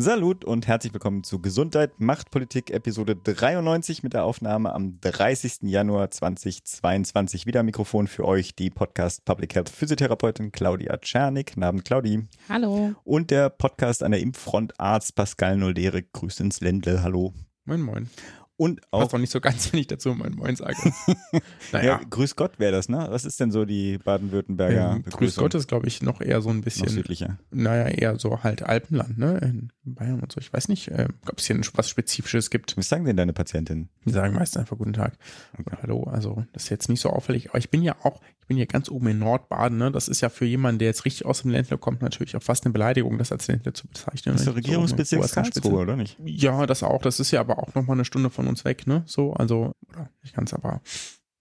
Salut und herzlich willkommen zu Gesundheit macht Politik Episode 93 mit der Aufnahme am 30. Januar 2022. Wieder Mikrofon für euch die Podcast Public Health Physiotherapeutin Claudia Czernik. Guten Abend, Claudi. Hallo. Und der Podcast an der Impffront Arzt Pascal Noldere. Grüß ins Ländle. Hallo. Moin, moin. Und auch. Passt doch nicht so ganz, wenn ich dazu Moin Moin sage. naja. Ja, grüß Gott wäre das, ne? Was ist denn so die Baden-Württemberger ähm, Grüß Gott ist, glaube ich, noch eher so ein bisschen. Noch südlicher. Naja, eher so halt Alpenland, ne? In Bayern und so. Ich weiß nicht, äh, ob es hier was Spezifisches gibt. Was sagen denn deine Patientinnen? Die sagen meistens einfach Guten Tag. Okay. Hallo. Also, das ist jetzt nicht so auffällig. Aber ich bin ja auch, ich bin ja ganz oben in Nordbaden, ne? Das ist ja für jemanden, der jetzt richtig aus dem Ländler kommt, natürlich auch fast eine Beleidigung, das als Ländler zu bezeichnen. Das ist der Regierungsbezirk so Karlsruhe, oder nicht? Ja, das auch. Das ist ja aber auch nochmal eine Stunde von uns weg, ne? So, also, oder nicht ganz, aber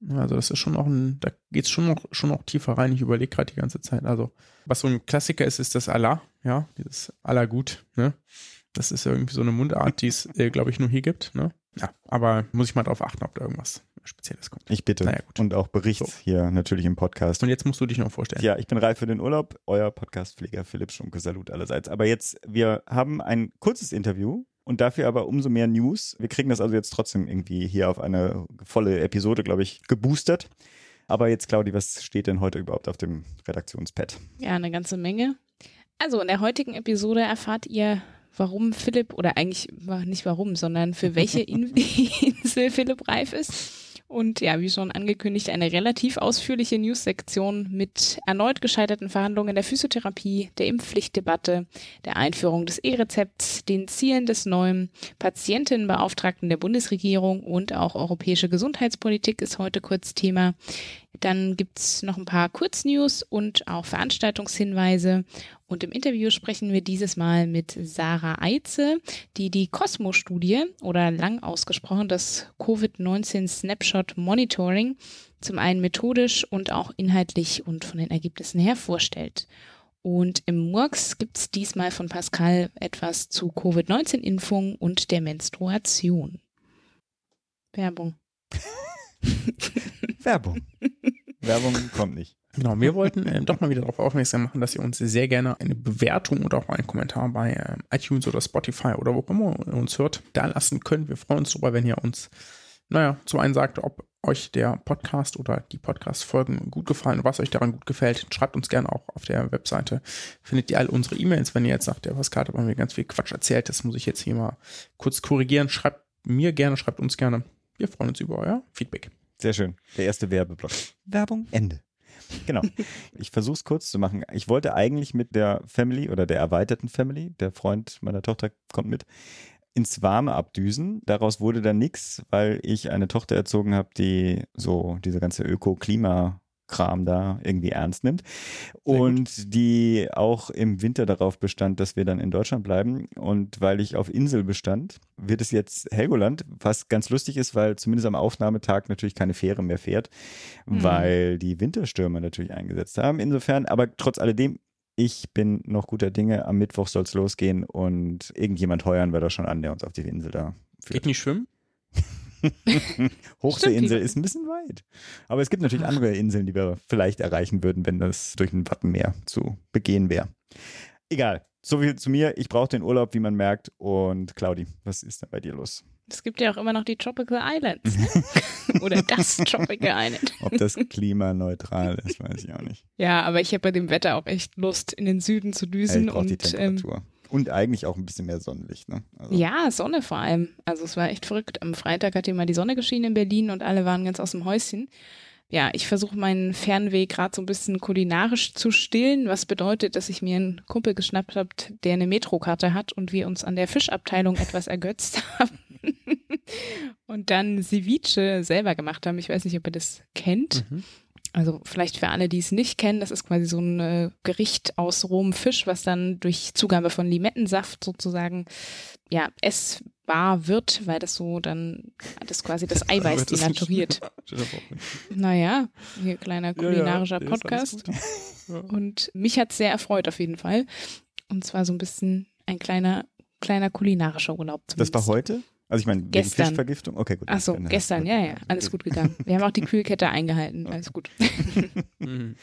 also das ist schon noch ein, da geht's schon noch, schon noch tiefer rein. Ich überlege gerade die ganze Zeit. Also, was so ein Klassiker ist, ist das Allah, ja, dieses Allah gut, ne? Das ist irgendwie so eine Mundart, die es, äh, glaube ich, nur hier gibt, ne? Ja, aber muss ich mal drauf achten, ob da irgendwas Spezielles kommt. Ich bitte. Naja, gut. Und auch Bericht so. hier natürlich im Podcast. Und jetzt musst du dich noch vorstellen. Ja, ich bin reif für den Urlaub. Euer Podcastpfleger Philipp Schunke. Salut allerseits. Aber jetzt, wir haben ein kurzes Interview und dafür aber umso mehr News. Wir kriegen das also jetzt trotzdem irgendwie hier auf eine volle Episode, glaube ich, geboostert. Aber jetzt, Claudi, was steht denn heute überhaupt auf dem Redaktionspad? Ja, eine ganze Menge. Also in der heutigen Episode erfahrt ihr, warum Philipp, oder eigentlich nicht warum, sondern für welche Insel Philipp reif ist. Und ja, wie schon angekündigt, eine relativ ausführliche News-Sektion mit erneut gescheiterten Verhandlungen der Physiotherapie, der Impfpflichtdebatte, der Einführung des E-Rezepts, den Zielen des neuen Patientenbeauftragten der Bundesregierung und auch europäische Gesundheitspolitik ist heute kurz Thema. Dann gibt's noch ein paar Kurznews und auch Veranstaltungshinweise. Und im Interview sprechen wir dieses Mal mit Sarah Eitze, die die Cosmo-Studie oder lang ausgesprochen das Covid-19 Snapshot Monitoring zum einen methodisch und auch inhaltlich und von den Ergebnissen her vorstellt. Und im Murks gibt's diesmal von Pascal etwas zu Covid-19-Impfung und der Menstruation. Werbung. Werbung. Werbung kommt nicht. Genau, wir wollten äh, doch mal wieder darauf aufmerksam machen, dass ihr uns sehr gerne eine Bewertung oder auch einen Kommentar bei äh, iTunes oder Spotify oder wo immer ihr uns hört, da lassen könnt. Wir freuen uns darüber, wenn ihr uns, naja, zu einen sagt, ob euch der Podcast oder die Podcast-Folgen gut gefallen, was euch daran gut gefällt. Schreibt uns gerne auch auf der Webseite. Findet ihr all unsere E-Mails, wenn ihr jetzt sagt, der Pascal hat bei mir ganz viel Quatsch erzählt, das muss ich jetzt hier mal kurz korrigieren. Schreibt mir gerne, schreibt uns gerne. Wir freuen uns über euer Feedback. Sehr schön. Der erste Werbeblock. Werbung, Ende. Genau. Ich versuche es kurz zu machen. Ich wollte eigentlich mit der Family oder der erweiterten Family, der Freund meiner Tochter kommt mit, ins Warme abdüsen. Daraus wurde dann nichts, weil ich eine Tochter erzogen habe, die so diese ganze Öko-Klima Kram da irgendwie ernst nimmt und die auch im Winter darauf bestand, dass wir dann in Deutschland bleiben und weil ich auf Insel bestand, wird es jetzt Helgoland, was ganz lustig ist, weil zumindest am Aufnahmetag natürlich keine Fähre mehr fährt, mhm. weil die Winterstürme natürlich eingesetzt haben. Insofern, aber trotz alledem, ich bin noch guter Dinge. Am Mittwoch soll es losgehen und irgendjemand heuern wir da schon an, der uns auf die Insel da führt. Geht nicht schwimmen? Hochseeinsel ist ein bisschen weit. Aber es gibt natürlich andere Inseln, die wir vielleicht erreichen würden, wenn das durch ein Wattenmeer zu begehen wäre. Egal. So viel zu mir. Ich brauche den Urlaub, wie man merkt. Und Claudi, was ist denn bei dir los? Es gibt ja auch immer noch die Tropical Islands. Oder das Tropical Island. Ob das klimaneutral ist, weiß ich auch nicht. Ja, aber ich habe bei dem Wetter auch echt Lust, in den Süden zu düsen. Ja, und die Temperatur. Ähm, und eigentlich auch ein bisschen mehr Sonnenlicht, ne? Also. Ja, Sonne vor allem. Also es war echt verrückt. Am Freitag hat hier mal die Sonne geschienen in Berlin und alle waren ganz aus dem Häuschen. Ja, ich versuche meinen Fernweh gerade so ein bisschen kulinarisch zu stillen, was bedeutet, dass ich mir einen Kumpel geschnappt habe, der eine Metrokarte hat und wir uns an der Fischabteilung etwas ergötzt haben. und dann Ceviche selber gemacht haben. Ich weiß nicht, ob ihr das kennt. Mhm. Also vielleicht für alle, die es nicht kennen, das ist quasi so ein äh, Gericht aus rohem Fisch, was dann durch Zugabe von Limettensaft sozusagen ja essbar wird, weil das so dann das quasi das Eiweiß denaturiert. Naja, hier kleiner kulinarischer Ja, ja, Podcast. Ja. Und mich hat es sehr erfreut auf jeden Fall. Und zwar so ein bisschen ein kleiner, kleiner kulinarischer Urlaub. Das war zumindest. heute? Also ich meine, wegen Gestern. Fischvergiftung? Okay, gut. Ach so, Dann- gestern, ja, ja, alles gut gegangen. Wir haben auch die Kühlkette eingehalten, alles gut. Mhm.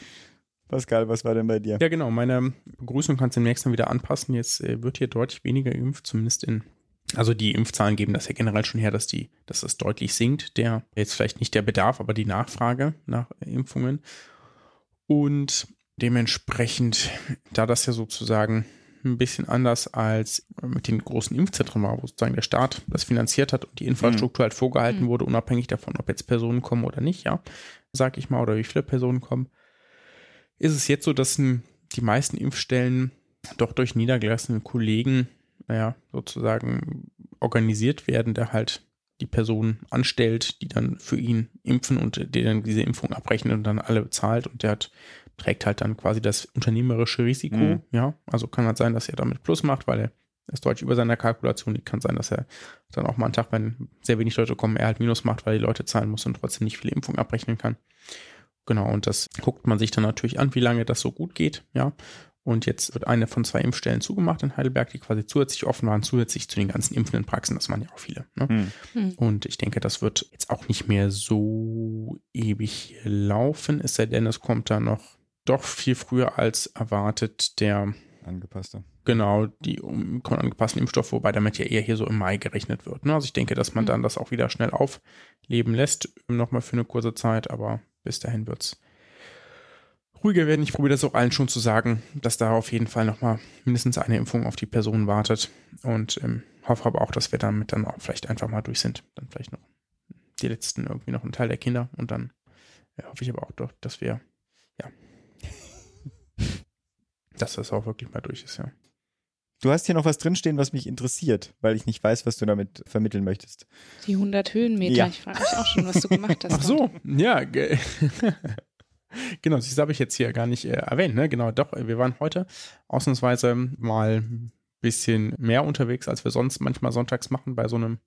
Pascal, was war denn bei dir? Ja, genau. Meine Begrüßung kannst du demnächst dann wieder anpassen. Jetzt äh, wird hier deutlich weniger geimpft, zumindest in. Also die Impfzahlen geben das ja generell schon her, dass die, dass das deutlich sinkt. Der jetzt vielleicht nicht der Bedarf, aber die Nachfrage nach Impfungen. Und dementsprechend, da das ja sozusagen ein bisschen anders als mit den großen Impfzentren war, wo sozusagen der Staat das finanziert hat und die Infrastruktur halt vorgehalten Mhm. wurde, unabhängig davon, ob jetzt Personen kommen oder nicht, ja, sag ich mal, oder wie viele Personen kommen, ist es jetzt so, dass die meisten Impfstellen doch durch niedergelassene Kollegen, naja, sozusagen organisiert werden, der halt die Person anstellt, die dann für ihn impfen und der dann diese Impfung abrechnet und dann alle bezahlt und der hat, trägt halt dann quasi das unternehmerische Risiko, Mhm. ja, also kann halt sein, dass er damit Plus macht, weil er ist deutlich über seiner Kalkulation liegt, kann sein, dass er dann auch mal einen Tag, wenn sehr wenig Leute kommen, er halt Minus macht, weil die Leute zahlen muss und trotzdem nicht viele Impfungen abrechnen kann. Genau, und das guckt man sich dann natürlich an, wie lange das so gut geht, ja. Und jetzt wird eine von zwei Impfstellen zugemacht in Heidelberg, die quasi zusätzlich offen waren, zusätzlich zu den ganzen impfenden Praxen. Das waren ja auch viele. Ne? Hm. Hm. Und ich denke, das wird jetzt auch nicht mehr so ewig laufen, es sei denn, es kommt da noch doch viel früher als erwartet der, Angepasster. genau, die um, angepassten Impfstoff, wobei damit ja eher hier so im Mai gerechnet wird. Ne? Also ich denke, dass man Mhm. dann das auch wieder schnell aufleben lässt, nochmal für eine kurze Zeit, aber bis dahin wird's ruhiger werden. Ich probiere das auch allen schon zu sagen, dass da auf jeden Fall nochmal mindestens eine Impfung auf die Person wartet und ähm, hoffe aber auch, dass wir damit dann auch vielleicht einfach mal durch sind. Dann vielleicht noch die letzten irgendwie noch ein Teil der Kinder und dann ja, hoffe ich aber auch doch, dass wir, ja, dass das auch wirklich mal durch ist, ja. Du hast hier noch was drinstehen, was mich interessiert, weil ich nicht weiß, was du damit vermitteln möchtest. Die 100 Höhenmeter, Ja. ich frage mich auch schon, was du gemacht hast. Ach so, ja. ge- genau, das habe ich jetzt hier gar nicht äh, erwähnt. Ne? Genau, doch, wir waren heute ausnahmsweise mal ein bisschen mehr unterwegs, als wir sonst manchmal sonntags machen bei so einem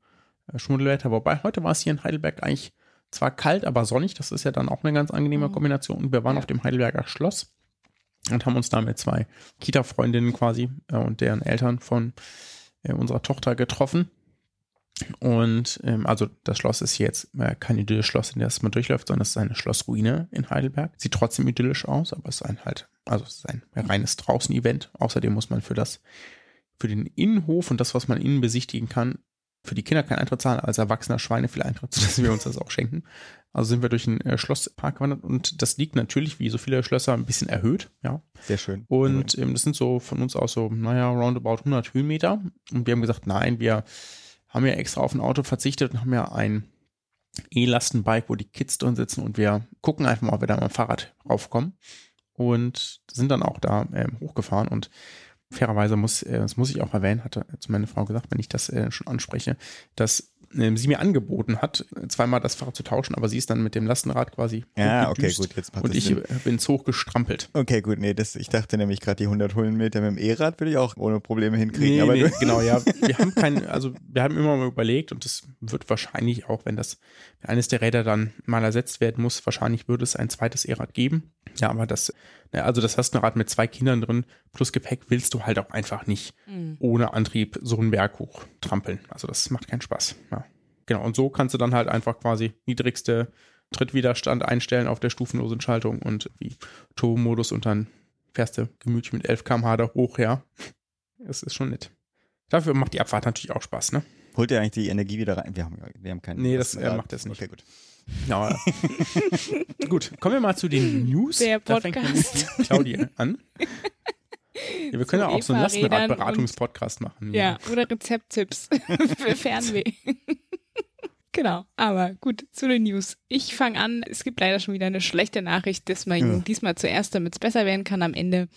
äh, Schmuddelwetter. Wobei heute war es hier in Heidelberg eigentlich zwar kalt, aber sonnig. Das ist ja dann auch eine ganz angenehme Mhm. Kombination. Und wir waren Ja. auf dem Heidelberger Schloss und haben uns da mit zwei Kita-Freundinnen quasi äh, und deren Eltern von äh, unserer Tochter getroffen. Und ähm, also das Schloss ist jetzt äh, kein idyllisches Schloss, in das man durchläuft, sondern es ist eine Schlossruine in Heidelberg. Sieht trotzdem idyllisch aus, aber es ist ein halt, also es ist ein reines Draußen-Event. Außerdem muss man für das, für den Innenhof und das, was man innen besichtigen kann, für die Kinder kein Eintritt zahlen, als erwachsener Schweine viel Eintritt, sodass wir uns das auch schenken. Also sind wir durch den äh, Schlosspark gewandert und das liegt natürlich, wie so viele Schlösser, ein bisschen erhöht, ja. Sehr schön. Und ähm, das sind so von uns aus so, naja, roundabout 100 Höhenmeter. Und wir haben gesagt, nein, wir haben ja extra auf ein Auto verzichtet und haben ja ein E-Lastenbike, wo die Kids drin sitzen und wir gucken einfach mal, ob wir da mit dem Fahrrad raufkommen. Und sind dann auch da ähm, hochgefahren und fairerweise muss, äh, das muss ich auch erwähnen, hatte zu meiner Frau gesagt, wenn ich das äh, schon anspreche, dass sie mir angeboten hat, zweimal das Fahrrad zu tauschen, aber sie ist dann mit dem Lastenrad quasi Ja, okay, gut, jetzt macht und ich Sinn. äh, bin's hochgestrampelt. Okay, gut, nee, das, ich dachte nämlich gerade, die 100 Höhenmeter mit dem E-Rad würde ich auch ohne Probleme hinkriegen. Nee, aber nee, genau, ja. Wir haben kein, also wir haben immer mal überlegt und das wird wahrscheinlich auch, wenn das wenn eines der Räder dann mal ersetzt werden muss, wahrscheinlich würde es ein zweites E-Rad geben. Ja, aber das, also das Lastenrad mit zwei Kindern drin plus Gepäck willst du halt auch einfach nicht Hm. ohne Antrieb so einen Berg hoch trampeln. Also das macht keinen Spaß. Ja. Genau, und so kannst du dann halt einfach quasi niedrigste Trittwiderstand einstellen auf der stufenlosen Schaltung und wie Turbo-Modus und dann fährst du gemütlich mit 11 km/h da hoch, ja. Das ist schon nett. Dafür macht die Abfahrt natürlich auch Spaß, ne? holt ihr eigentlich die Energie wieder rein? Wir haben, wir haben keinen. Nee, das, äh, macht das nicht. Okay, gut. Ja. Gut, kommen wir mal zu den News. Der Da fängt Podcast. nämlich Claudia an. Ja, wir können ja auch so einen Eva-Rädern Lastenrad-Beratungspodcast machen. Ja, oder Rezepttipps für Fernweh. genau, aber gut, zu den News. Ich fange an, es gibt leider schon wieder eine schlechte Nachricht, deswegen Ja. diesmal zuerst, damit es besser werden kann am Ende.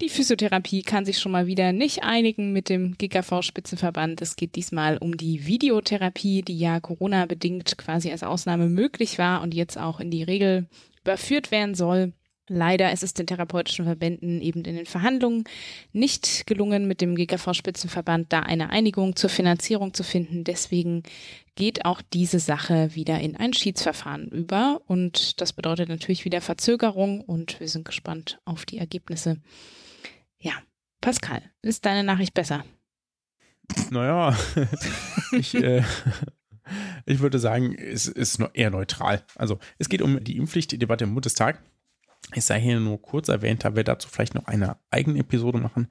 Die Physiotherapie kann sich schon mal wieder nicht einigen mit dem GKV-Spitzenverband. Es geht diesmal um die Videotherapie, die ja Corona-bedingt quasi als Ausnahme möglich war und jetzt auch in die Regel überführt werden soll. Leider ist es den therapeutischen Verbänden eben in den Verhandlungen nicht gelungen, mit dem GKV-Spitzenverband da eine Einigung zur Finanzierung zu finden. Deswegen geht auch diese Sache wieder in ein Schiedsverfahren über. Und das bedeutet natürlich wieder Verzögerung und wir sind gespannt auf die Ergebnisse. Pascal, ist deine Nachricht besser? Naja, ich, äh, ich würde sagen, es ist eher neutral. Also es geht um die Impfpflichtdebatte im Bundestag. Es sei hier nur kurz erwähnt, da wir dazu vielleicht noch eine eigene Episode machen.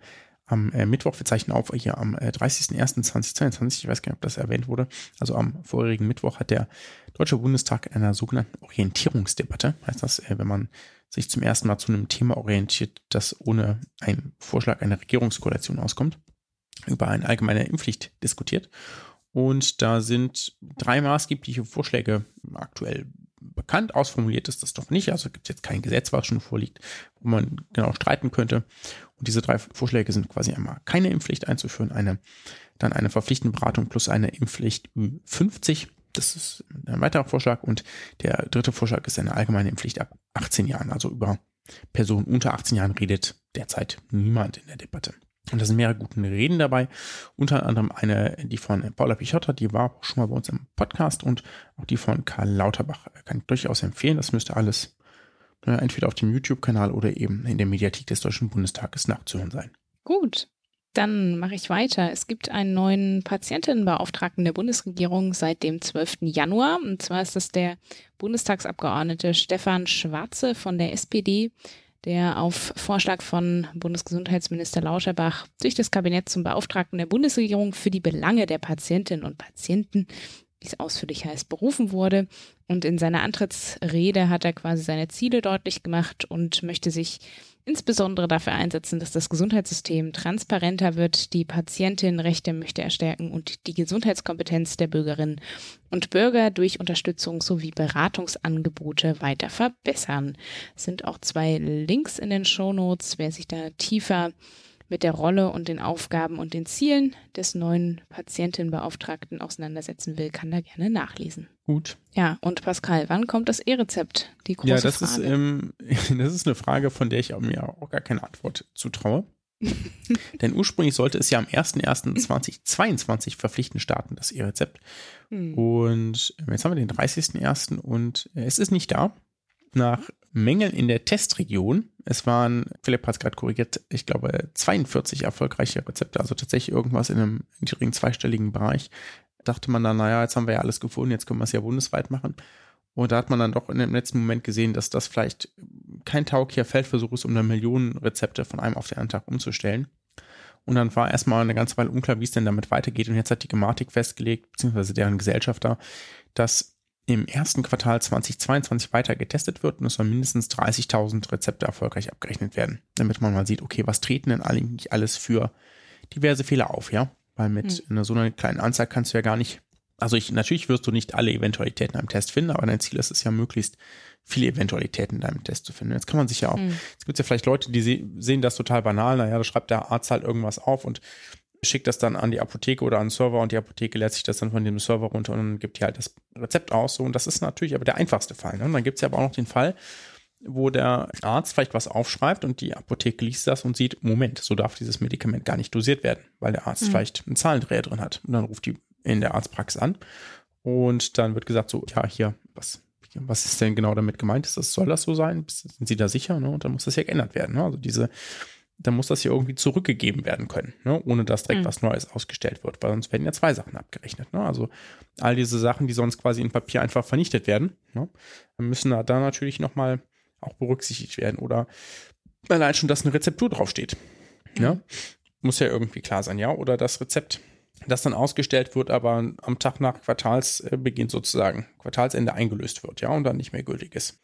Am äh, Mittwoch, wir zeichnen auf, hier am äh, 30.01.2022, ich weiß gar nicht, ob das erwähnt wurde, also am vorherigen Mittwoch hat der Deutsche Bundestag einer sogenannten Orientierungsdebatte, heißt das, äh, wenn man sich zum ersten Mal zu einem Thema orientiert, das ohne einen Vorschlag einer Regierungskoalition auskommt, über eine allgemeine Impfpflicht diskutiert. Und da sind drei maßgebliche Vorschläge aktuell bekannt. Ausformuliert ist das doch nicht. Also gibt es jetzt kein Gesetz, was schon vorliegt, wo man genau streiten könnte. Und diese drei Vorschläge sind quasi einmal keine Impfpflicht einzuführen, eine, dann eine verpflichtende Beratung plus eine Impfpflicht 50. Das ist ein weiterer Vorschlag. Und der dritte Vorschlag ist eine allgemeine Impfpflicht ab 18 Jahren. Also über Personen unter 18 Jahren redet derzeit niemand in der Debatte. Und da sind mehrere gute Reden dabei. Unter anderem eine, die von Paula Pichotta, die war auch schon mal bei uns im Podcast und auch die von Karl Lauterbach kann ich durchaus empfehlen. Das müsste alles äh, entweder auf dem YouTube-Kanal oder eben in der Mediathek des Deutschen Bundestages nachzuhören sein. Gut. Dann mache ich weiter. Es gibt einen neuen Patientenbeauftragten der Bundesregierung seit dem 12. Januar. Und zwar ist das der Bundestagsabgeordnete Stefan Schwarze von der SPD der auf Vorschlag von Bundesgesundheitsminister Lauterbach durch das Kabinett zum Beauftragten der Bundesregierung für die Belange der Patientinnen und Patienten, wie es ausführlich heißt, berufen wurde. Und in seiner Antrittsrede hat er quasi seine Ziele deutlich gemacht und möchte sich insbesondere dafür einsetzen, dass das Gesundheitssystem transparenter wird, die Patientinnenrechte möchte er stärken und die Gesundheitskompetenz der Bürgerinnen und Bürger durch Unterstützung sowie Beratungsangebote weiter verbessern. Es sind auch zwei Links in den Shownotes, wer sich da tiefer mit der Rolle und den Aufgaben und den Zielen des neuen Patientenbeauftragten auseinandersetzen will, kann da gerne nachlesen. Gut. Ja, und Pascal, wann kommt das E-Rezept? Die große ja, das Frage. Ist, ähm, das ist eine Frage, von der ich mir auch gar keine Antwort zutraue. Denn ursprünglich sollte es ja am 01.01.2022 verpflichtend starten, das E-Rezept. Hm. Und jetzt haben wir den 30.01. und es ist nicht da nach Mängeln in der Testregion. Es waren, Philipp hat es gerade korrigiert, ich glaube 42 erfolgreiche Rezepte, also tatsächlich irgendwas in einem niedrigen zweistelligen Bereich. Dachte man dann, naja, jetzt haben wir ja alles gefunden, jetzt können wir es ja bundesweit machen. Und da hat man dann doch in dem letzten Moment gesehen, dass das vielleicht kein tauglicher Feldversuch ist, um dann Millionen Rezepte von einem auf den anderen Tag umzustellen. Und dann war erstmal eine ganze Weile unklar, wie es denn damit weitergeht. Und jetzt hat die Gematik festgelegt, beziehungsweise deren Gesellschafter, dass im ersten Quartal 2022 weiter getestet wird und es sollen mindestens 30.000 Rezepte erfolgreich abgerechnet werden, damit man mal sieht, okay, was treten denn eigentlich alles für diverse Fehler auf, ja? Weil mit mhm. so einer kleinen Anzahl kannst du ja gar nicht, also ich, natürlich wirst du nicht alle Eventualitäten im Test finden, aber dein Ziel ist es ja möglichst viele Eventualitäten in deinem Test zu finden. Jetzt kann man sich ja auch, mhm. es gibt ja vielleicht Leute, die sehen das total banal, naja, da schreibt der Arzt halt irgendwas auf und schickt das dann an die Apotheke oder an den Server und die Apotheke lädt sich das dann von dem Server runter und gibt hier halt das Rezept aus. So, und das ist natürlich aber der einfachste Fall. Ne? Und dann gibt es ja aber auch noch den Fall, wo der Arzt vielleicht was aufschreibt und die Apotheke liest das und sieht, Moment, so darf dieses Medikament gar nicht dosiert werden, weil der Arzt mhm. vielleicht einen Zahlendreher drin hat. Und dann ruft die in der Arztpraxis an und dann wird gesagt, so, ja, hier, was, was ist denn genau damit gemeint? Ist das, soll das so sein? Sind Sie da sicher? Ne? Und dann muss das ja geändert werden. Ne? Also diese dann muss das ja irgendwie zurückgegeben werden können, ne? ohne dass direkt mhm. was Neues ausgestellt wird, weil sonst werden ja zwei Sachen abgerechnet. Ne? Also all diese Sachen, die sonst quasi in Papier einfach vernichtet werden, ne? müssen da, da natürlich nochmal auch berücksichtigt werden. Oder allein schon, dass eine Rezeptur draufsteht. Ne? Mhm. Muss ja irgendwie klar sein, ja. Oder das Rezept, das dann ausgestellt wird, aber am Tag nach Quartalsbeginn sozusagen, Quartalsende eingelöst wird, ja, und dann nicht mehr gültig ist.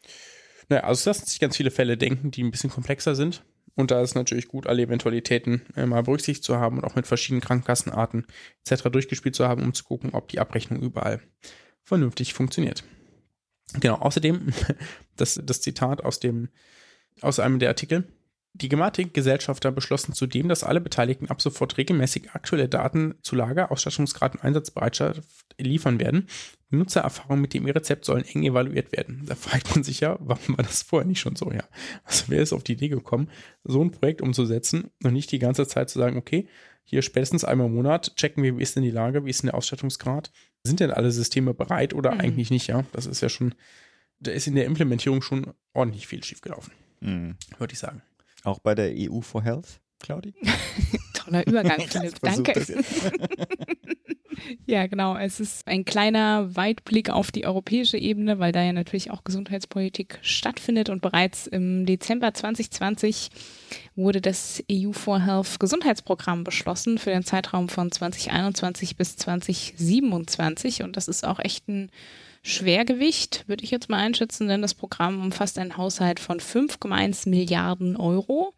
Naja, also es lassen sich ganz viele Fälle denken, die ein bisschen komplexer sind. Und da ist natürlich gut, alle Eventualitäten äh, mal berücksichtigt zu haben und auch mit verschiedenen Krankenkassenarten etc. durchgespielt zu haben, um zu gucken, ob die Abrechnung überall vernünftig funktioniert. Genau, außerdem das, das Zitat aus dem aus einem der Artikel, Die Gematik-Gesellschafter beschlossen zudem, dass alle Beteiligten ab sofort regelmäßig aktuelle Daten zu Lager, Ausstattungsgrad und Einsatzbereitschaft liefern werden. Nutzererfahrungen mit dem E-Rezept sollen eng evaluiert werden. Da fragt man sich ja, warum war das vorher nicht schon so? Ja, also wer ist auf die Idee gekommen, so ein Projekt umzusetzen und nicht die ganze Zeit zu sagen, okay, hier spätestens einmal im Monat checken wir, wie ist denn die Lage, wie ist denn der Ausstattungsgrad? Sind denn alle Systeme bereit oder Mhm. eigentlich nicht? Ja, das ist ja schon, da ist in der Implementierung schon ordentlich viel schiefgelaufen, Mhm. würde ich sagen. Auch bei der EU for Health, Claudi? Toller Übergang, Philipp. Danke. Ja, genau. Es ist ein kleiner Weitblick auf die europäische Ebene, weil da ja natürlich auch Gesundheitspolitik stattfindet. Und bereits im Dezember 2020 wurde das EU for Health Gesundheitsprogramm beschlossen für den Zeitraum von 2021 bis 2027. Und das ist auch echt ein Schwergewicht, würde ich jetzt mal einschätzen, denn das Programm umfasst einen Haushalt von 5,1 Milliarden Euro.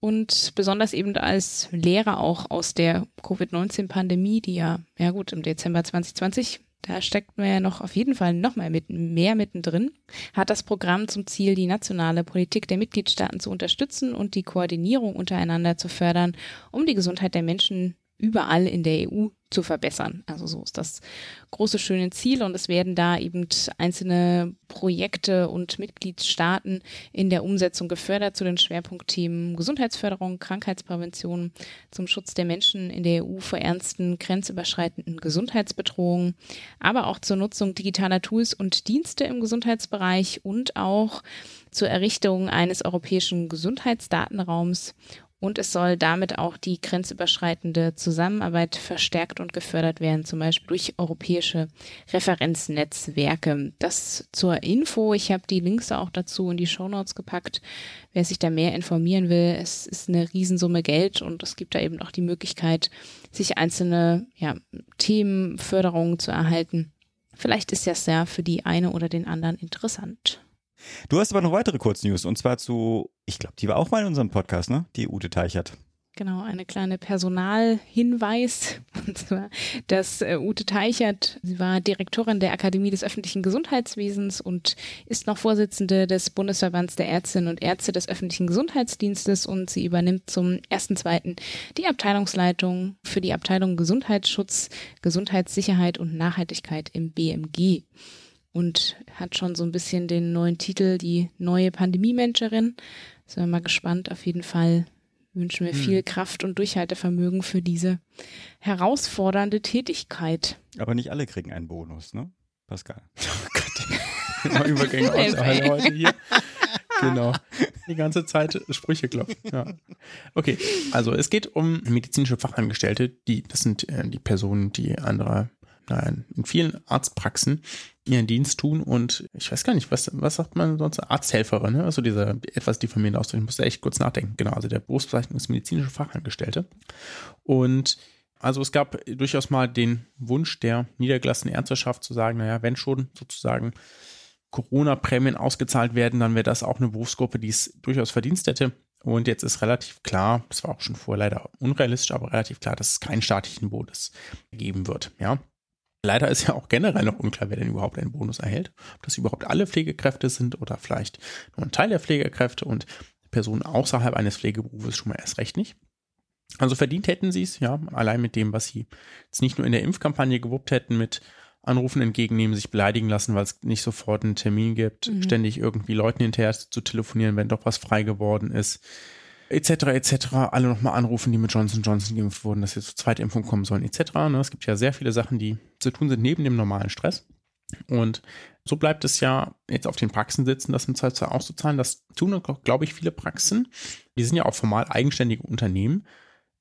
Und besonders eben als Lehrer auch aus der Covid-19-Pandemie, die ja, ja gut, im Dezember 2020, da steckt man ja noch auf jeden Fall noch mal mit, mehr mittendrin, hat das Programm zum Ziel, die nationale Politik der Mitgliedstaaten zu unterstützen und die Koordinierung untereinander zu fördern, um die Gesundheit der Menschen überall in der EU zu verbessern. Also so ist das große schöne Ziel und es werden da eben einzelne Projekte und Mitgliedstaaten in der Umsetzung gefördert zu den Schwerpunktthemen Gesundheitsförderung, Krankheitsprävention, zum Schutz der Menschen in der EU vor ernsten grenzüberschreitenden Gesundheitsbedrohungen, aber auch zur Nutzung digitaler Tools und Dienste im Gesundheitsbereich und auch zur Errichtung eines europäischen Gesundheitsdatenraums und es soll damit auch die grenzüberschreitende Zusammenarbeit verstärkt und gefördert werden, zum Beispiel durch europäische Referenznetzwerke. Das zur Info. Ich habe die Links auch dazu in die Shownotes gepackt. Wer sich da mehr informieren will, es ist eine Riesensumme Geld und es gibt da eben auch die Möglichkeit, sich einzelne ja, Themenförderungen zu erhalten. Vielleicht ist das ja für die eine oder den anderen interessant. Du hast aber noch weitere Kurznews und zwar zu, ich glaube, die war auch mal in unserem Podcast, ne? Die Ute Teichert. Genau, eine kleine Personalhinweis. Und zwar, dass äh, Ute Teichert, sie war Direktorin der Akademie des öffentlichen Gesundheitswesens und ist noch Vorsitzende des Bundesverbands der Ärztinnen und Ärzte des öffentlichen Gesundheitsdienstes und sie übernimmt zum 1.2. die Abteilungsleitung für die Abteilung Gesundheitsschutz, Gesundheitssicherheit und Nachhaltigkeit im BMG und hat schon so ein bisschen den neuen Titel, die neue Pandemie-Menscherin. Sind wir mal gespannt. Auf jeden Fall wünschen wir viel Kraft und Durchhaltevermögen für diese herausfordernde Tätigkeit. Aber nicht alle kriegen einen Bonus, ne? Pascal. Oh Gott. Immer Übergänge aus heute hier. Genau. Die ganze Zeit Sprüche klopfen. Ja. Okay, also es geht um medizinische Fachangestellte, die, das sind äh, die Personen, die andere, nein, in vielen Arztpraxen ihren Dienst tun und ich weiß gar nicht, was, was sagt man sonst? Arzthelferin, ne? Also dieser etwas diffamierende Ausdruck, ich musste echt kurz nachdenken. Genau, also der Berufsbezeichnung ist medizinische Fachangestellte. Und also es gab durchaus mal den Wunsch der niedergelassenen Ärzteschaft zu sagen, naja, wenn schon sozusagen Corona-Prämien ausgezahlt werden, dann wäre das auch eine Berufsgruppe, die es durchaus verdient hätte. Und jetzt ist relativ klar, das war auch schon vorher leider unrealistisch, aber relativ klar, dass es keinen staatlichen Bonus geben wird. Ja, Leider ist ja auch generell noch unklar, wer denn überhaupt einen Bonus erhält. Ob das überhaupt alle Pflegekräfte sind oder vielleicht nur ein Teil der Pflegekräfte und Personen außerhalb eines Pflegeberufes schon mal erst recht nicht. Also verdient hätten sie es, ja, allein mit dem, was sie jetzt nicht nur in der Impfkampagne gewuppt hätten, mit Anrufen entgegennehmen, sich beleidigen lassen, weil es nicht sofort einen Termin gibt, Mhm. ständig irgendwie Leuten hinterher zu telefonieren, wenn doch was frei geworden ist, etc., etc., alle nochmal anrufen, die mit Johnson Johnson geimpft wurden, dass sie zur Zweitimpfung kommen sollen, etc. Ne? Es gibt ja sehr viele Sachen, die zu tun sind neben dem normalen Stress. Und so bleibt es ja jetzt auf den Praxen sitzen, das im Zweifelsfall auszuzahlen. Das tun, glaube ich, viele Praxen. Die sind ja auch formal eigenständige Unternehmen.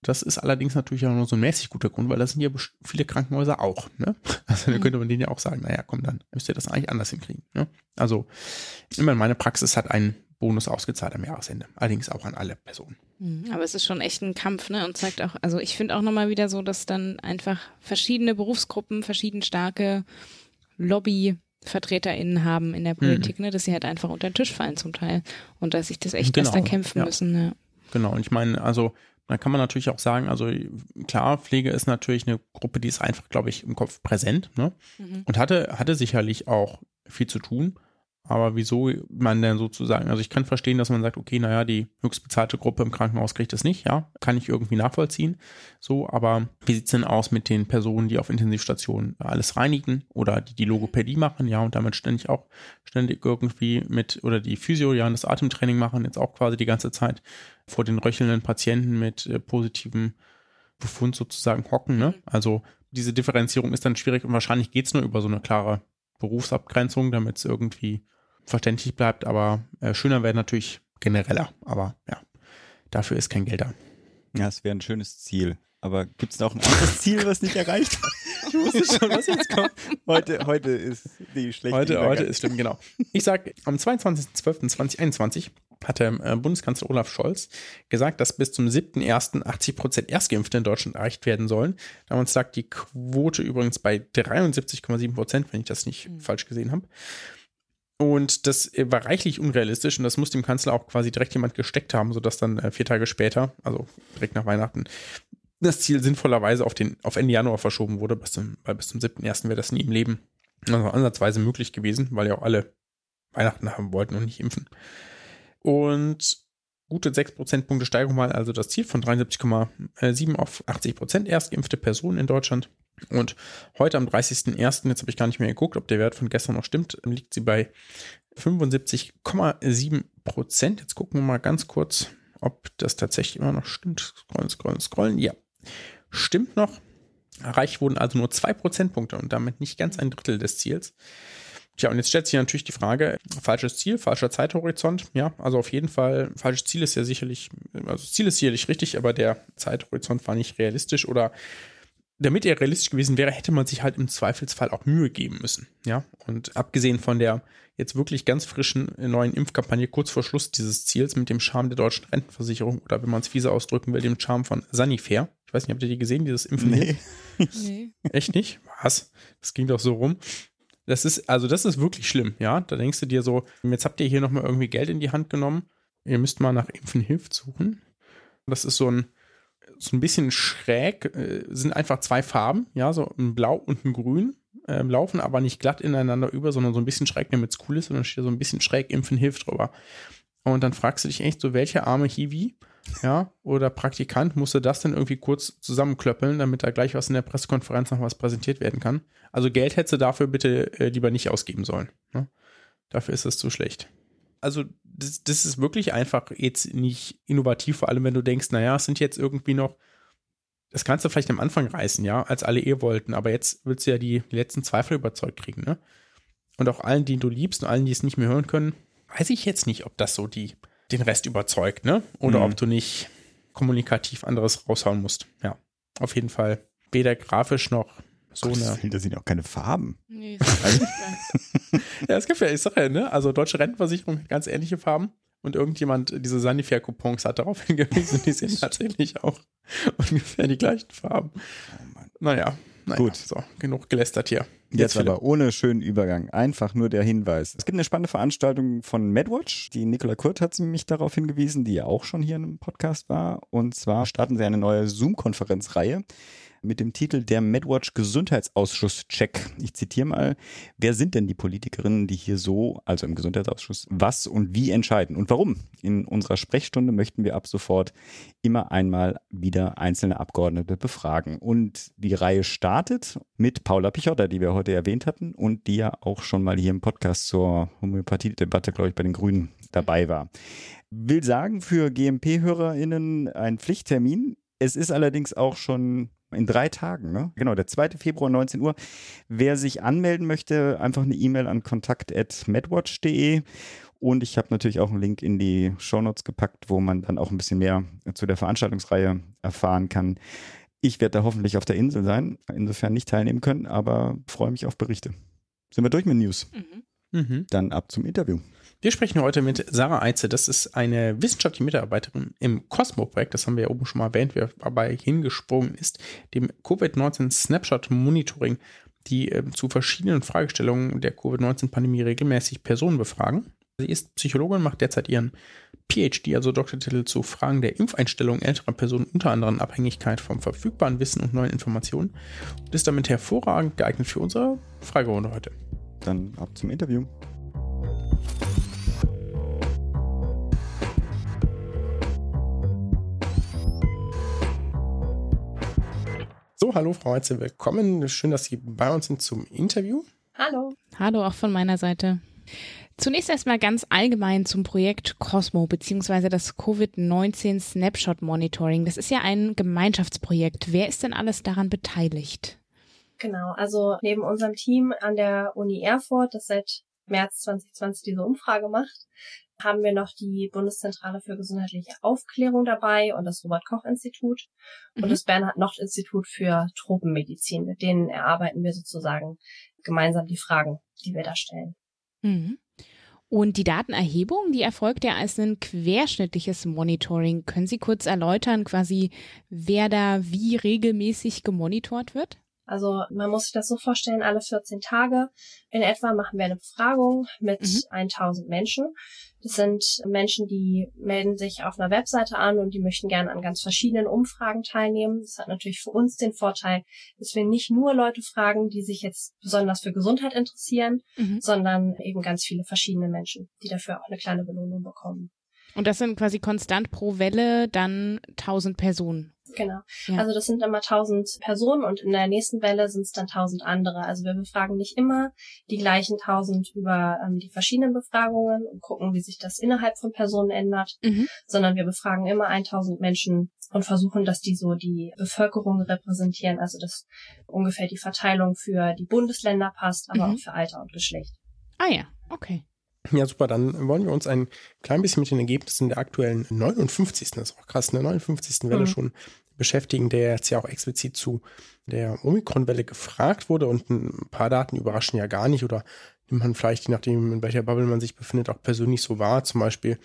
Das ist allerdings natürlich auch nur so ein mäßig guter Grund, weil das sind ja viele Krankenhäuser auch. Ne? Also dann Mhm. könnte man denen ja auch sagen, naja, komm, dann müsst ihr das eigentlich anders hinkriegen. Ne? Also immer meine Praxis hat einen Bonus ausgezahlt am Jahresende. Allerdings auch an alle Personen. Mhm, Aber es ist schon echt ein Kampf, ne? Und zeigt auch, also ich finde auch nochmal wieder so, dass dann einfach verschiedene Berufsgruppen, verschieden starke LobbyvertreterInnen haben in der Politik, ne? Dass sie halt einfach unter den Tisch fallen zum Teil. Und dass sich das echt Genau, erst erkämpfen ja. müssen, ne? Genau, und ich meine, also da kann man natürlich auch sagen, also klar, Pflege ist natürlich eine Gruppe, die ist einfach, glaube ich, im Kopf präsent, ne? Mhm. Und hatte, hatte sicherlich auch viel zu tun. Aber wieso man denn sozusagen, also ich kann verstehen, dass man sagt, okay, naja, die höchstbezahlte Gruppe im Krankenhaus kriegt das nicht, ja, kann ich irgendwie nachvollziehen. So, aber wie sieht's denn aus mit den Personen, die auf Intensivstationen alles reinigen oder die die Logopädie machen, ja, und damit ständig auch ständig irgendwie mit, oder die Physio, ja, das Atemtraining machen, jetzt auch quasi die ganze Zeit vor den röchelnden Patienten mit äh, positivem Befund sozusagen hocken, ne? Also diese Differenzierung ist dann schwierig und wahrscheinlich geht's nur über so eine klare Berufsabgrenzung, damit es irgendwie verständlich bleibt, aber äh, schöner wäre natürlich genereller, aber ja, dafür ist kein Geld da. Ja, es wäre ein schönes Ziel. Aber gibt es noch ein anderes Ziel, was nicht erreicht wird? Ich wusste schon, was jetzt kommt. Heute, heute ist die schlechte Heute, Übergang. heute ist schlimm, genau. Ich sage, am 22.12.2021 hatte äh, Bundeskanzler Olaf Scholz gesagt, dass bis zum 7.1. 80 Prozent Erstgeimpfte in Deutschland erreicht werden sollen. Damals lag die Quote übrigens bei 73,7 Prozent, wenn ich das nicht falsch gesehen habe. Und das äh, war reichlich unrealistisch und das muss dem Kanzler auch quasi direkt jemand gesteckt haben, sodass dann äh, vier Tage später, also direkt nach Weihnachten, das Ziel sinnvollerweise auf, den, auf Ende Januar verschoben wurde, bis zum, weil bis zum 7.1. wäre das nie im Leben also ansatzweise möglich gewesen, weil ja auch alle Weihnachten haben wollten und nicht impfen. Und gute 6 Prozentpunkte Steigerung war also das Ziel von 73,7 auf 80 Prozent erstgeimpfte Personen in Deutschland. Und heute am 30.01., jetzt habe ich gar nicht mehr geguckt, ob der Wert von gestern noch stimmt, liegt sie bei 75,7 Prozent. Jetzt gucken wir mal ganz kurz, ob das tatsächlich immer noch stimmt. Scrollen, scrollen, scrollen. Ja, stimmt noch. Erreicht wurden also nur zwei Prozentpunkte und damit nicht ganz ein Drittel des Ziels. Tja, und jetzt stellt sich natürlich die Frage, falsches Ziel, falscher Zeithorizont. Ja, also auf jeden Fall, falsches Ziel ist ja sicherlich, also das Ziel ist sicherlich richtig, aber der Zeithorizont war nicht realistisch oder damit er realistisch gewesen wäre, hätte man sich halt im Zweifelsfall auch Mühe geben müssen. Ja, und abgesehen von der jetzt wirklich ganz frischen neuen Impfkampagne kurz vor Schluss dieses Ziels mit dem Charme der deutschen Rentenversicherung oder wenn man es fiese ausdrücken will, dem Charme von Sanifair. Ich weiß nicht, habt ihr die gesehen, dieses Impfen? Nee. Nee. Echt nicht? Was? Das ging doch so rum. Das ist, also das ist wirklich schlimm, ja. Da denkst du dir so, jetzt habt ihr hier nochmal irgendwie Geld in die Hand genommen. Ihr müsst mal nach Impfen hilft suchen. Das ist so ein, so ein bisschen schräg, äh, sind einfach zwei Farben, ja, so ein Blau und ein Grün, äh, laufen aber nicht glatt ineinander über, sondern so ein bisschen schräg, damit es cool ist, und dann steht so ein bisschen schräg Impfen hilft drüber. Und dann fragst du dich echt so, welche arme Hiwi, ja, oder Praktikant musste das denn irgendwie kurz zusammenklöppeln, damit da gleich was in der Pressekonferenz noch was präsentiert werden kann. Also Geld hättest du dafür bitte äh, lieber nicht ausgeben sollen. Ne? Dafür ist es zu schlecht. Also das, das ist wirklich einfach jetzt nicht innovativ, vor allem wenn du denkst, naja, es sind jetzt irgendwie noch, das kannst du vielleicht am Anfang reißen, ja, als alle eh wollten, aber jetzt willst du ja die, die letzten Zweifel überzeugt kriegen, ne? Und auch allen, die du liebst und allen, die es nicht mehr hören können, weiß ich jetzt nicht, ob das so die, den Rest überzeugt, ne? Oder Mhm. ob du nicht kommunikativ anderes raushauen musst. Ja, auf jeden Fall weder grafisch noch so Gottes eine. Da sind auch keine Farben. Nee, das ist nicht wahr. Ja, es gibt ja, ich sag ja, ne? Also deutsche Rentenversicherung hat ganz ähnliche Farben. Und irgendjemand diese Sanifair-Coupons hat darauf hingewiesen, die sind tatsächlich auch ungefähr die gleichen Farben. Oh Mann. Naja, naja Gut. so, genug gelästert hier. Jetzt Philipp. aber ohne schönen Übergang. Einfach nur der Hinweis. Es gibt eine spannende Veranstaltung von MedWatch. Die Nicola Kurt hat mich darauf hingewiesen, die ja auch schon hier im Podcast war. Und zwar starten sie eine neue Zoom-Konferenzreihe mit dem Titel Der MedWatch Gesundheitsausschuss-Check. Ich zitiere mal, wer sind denn die Politikerinnen, die hier so, also im Gesundheitsausschuss, was und wie entscheiden und warum? In unserer Sprechstunde möchten wir ab sofort immer einmal wieder einzelne Abgeordnete befragen. Und die Reihe startet mit Paula Pichotta, die wir heute erwähnt hatten und die ja auch schon mal hier im Podcast zur Homöopathie-Debatte, glaube ich, bei den Grünen dabei war. Will sagen, für GMP-HörerInnen ein Pflichttermin. Es ist allerdings auch schon in drei Tagen, ne? Genau, der 2. Februar, 19 Uhr. Wer sich anmelden möchte, einfach eine E-Mail an kontakt.medwatch.de. Und ich habe natürlich auch einen Link in die Shownotes gepackt, wo man dann auch ein bisschen mehr zu der Veranstaltungsreihe erfahren kann. Ich werde da hoffentlich auf der Insel sein, insofern nicht teilnehmen können, aber freue mich auf Berichte. Sind wir durch mit News? Mhm. Mhm. Dann ab zum Interview. Wir sprechen heute mit Sarah Eitze. Das ist eine wissenschaftliche Mitarbeiterin im Cosmo-Projekt. Das haben wir ja oben schon mal erwähnt, wer dabei hingesprungen ist, dem Covid-19 Snapshot Monitoring, die äh, zu verschiedenen Fragestellungen der Covid-19-Pandemie regelmäßig Personen befragen. Sie ist Psychologin, macht derzeit ihren PhD, also Doktortitel zu Fragen der Impfeinstellung älterer Personen, unter anderem Abhängigkeit vom verfügbaren Wissen und neuen Informationen und ist damit hervorragend geeignet für unsere Fragerunde heute. Dann ab zum Interview. Hallo Frau Heitze, willkommen. Schön, dass Sie bei uns sind zum Interview. Hallo. Hallo auch von meiner Seite. Zunächst erstmal ganz allgemein zum Projekt Cosmo beziehungsweise das Covid-19 Snapshot Monitoring. Das ist ja ein Gemeinschaftsprojekt. Wer ist denn alles daran beteiligt? Genau, also neben unserem Team an der Uni Erfurt, das seit März 2020 diese Umfrage macht, haben wir noch die Bundeszentrale für gesundheitliche Aufklärung dabei und das Robert-Koch-Institut Mhm. und das Bernhard-Nocht-Institut für Tropenmedizin. Mit denen erarbeiten wir sozusagen gemeinsam die Fragen, die wir da stellen. Mhm. Und die Datenerhebung, die erfolgt ja als ein querschnittliches Monitoring. Können Sie kurz erläutern, quasi, wer da wie regelmäßig gemonitort wird? Also man muss sich das so vorstellen, alle 14 Tage in etwa machen wir eine Befragung mit Mhm. 1000 Menschen. Das sind Menschen, die melden sich auf einer Webseite an und die möchten gerne an ganz verschiedenen Umfragen teilnehmen. Das hat natürlich für uns den Vorteil, dass wir nicht nur Leute fragen, die sich jetzt besonders für Gesundheit interessieren, Mhm. sondern eben ganz viele verschiedene Menschen, die dafür auch eine kleine Belohnung bekommen. Und das sind quasi konstant pro Welle dann 1000 Personen. Genau. Ja. Also das sind immer 1000 Personen und in der nächsten Welle sind es dann 1000 andere. Also wir befragen nicht immer die gleichen 1000 über ähm, die verschiedenen Befragungen und gucken, wie sich das innerhalb von Personen ändert, Mhm. sondern wir befragen immer 1000 Menschen und versuchen, dass die so die Bevölkerung repräsentieren, also dass ungefähr die Verteilung für die Bundesländer passt, aber Mhm. auch für Alter und Geschlecht. Ah ja, okay. Ja, super. Dann wollen wir uns ein klein bisschen mit den Ergebnissen der aktuellen 59. Das ist auch krass, eine 59. Welle Mhm. schon beschäftigen, der jetzt ja auch explizit zu der Omikron-Welle gefragt wurde und ein paar Daten überraschen ja gar nicht oder nimmt man vielleicht, je nachdem, in welcher Bubble man sich befindet, auch persönlich so wahr. Zum Beispiel,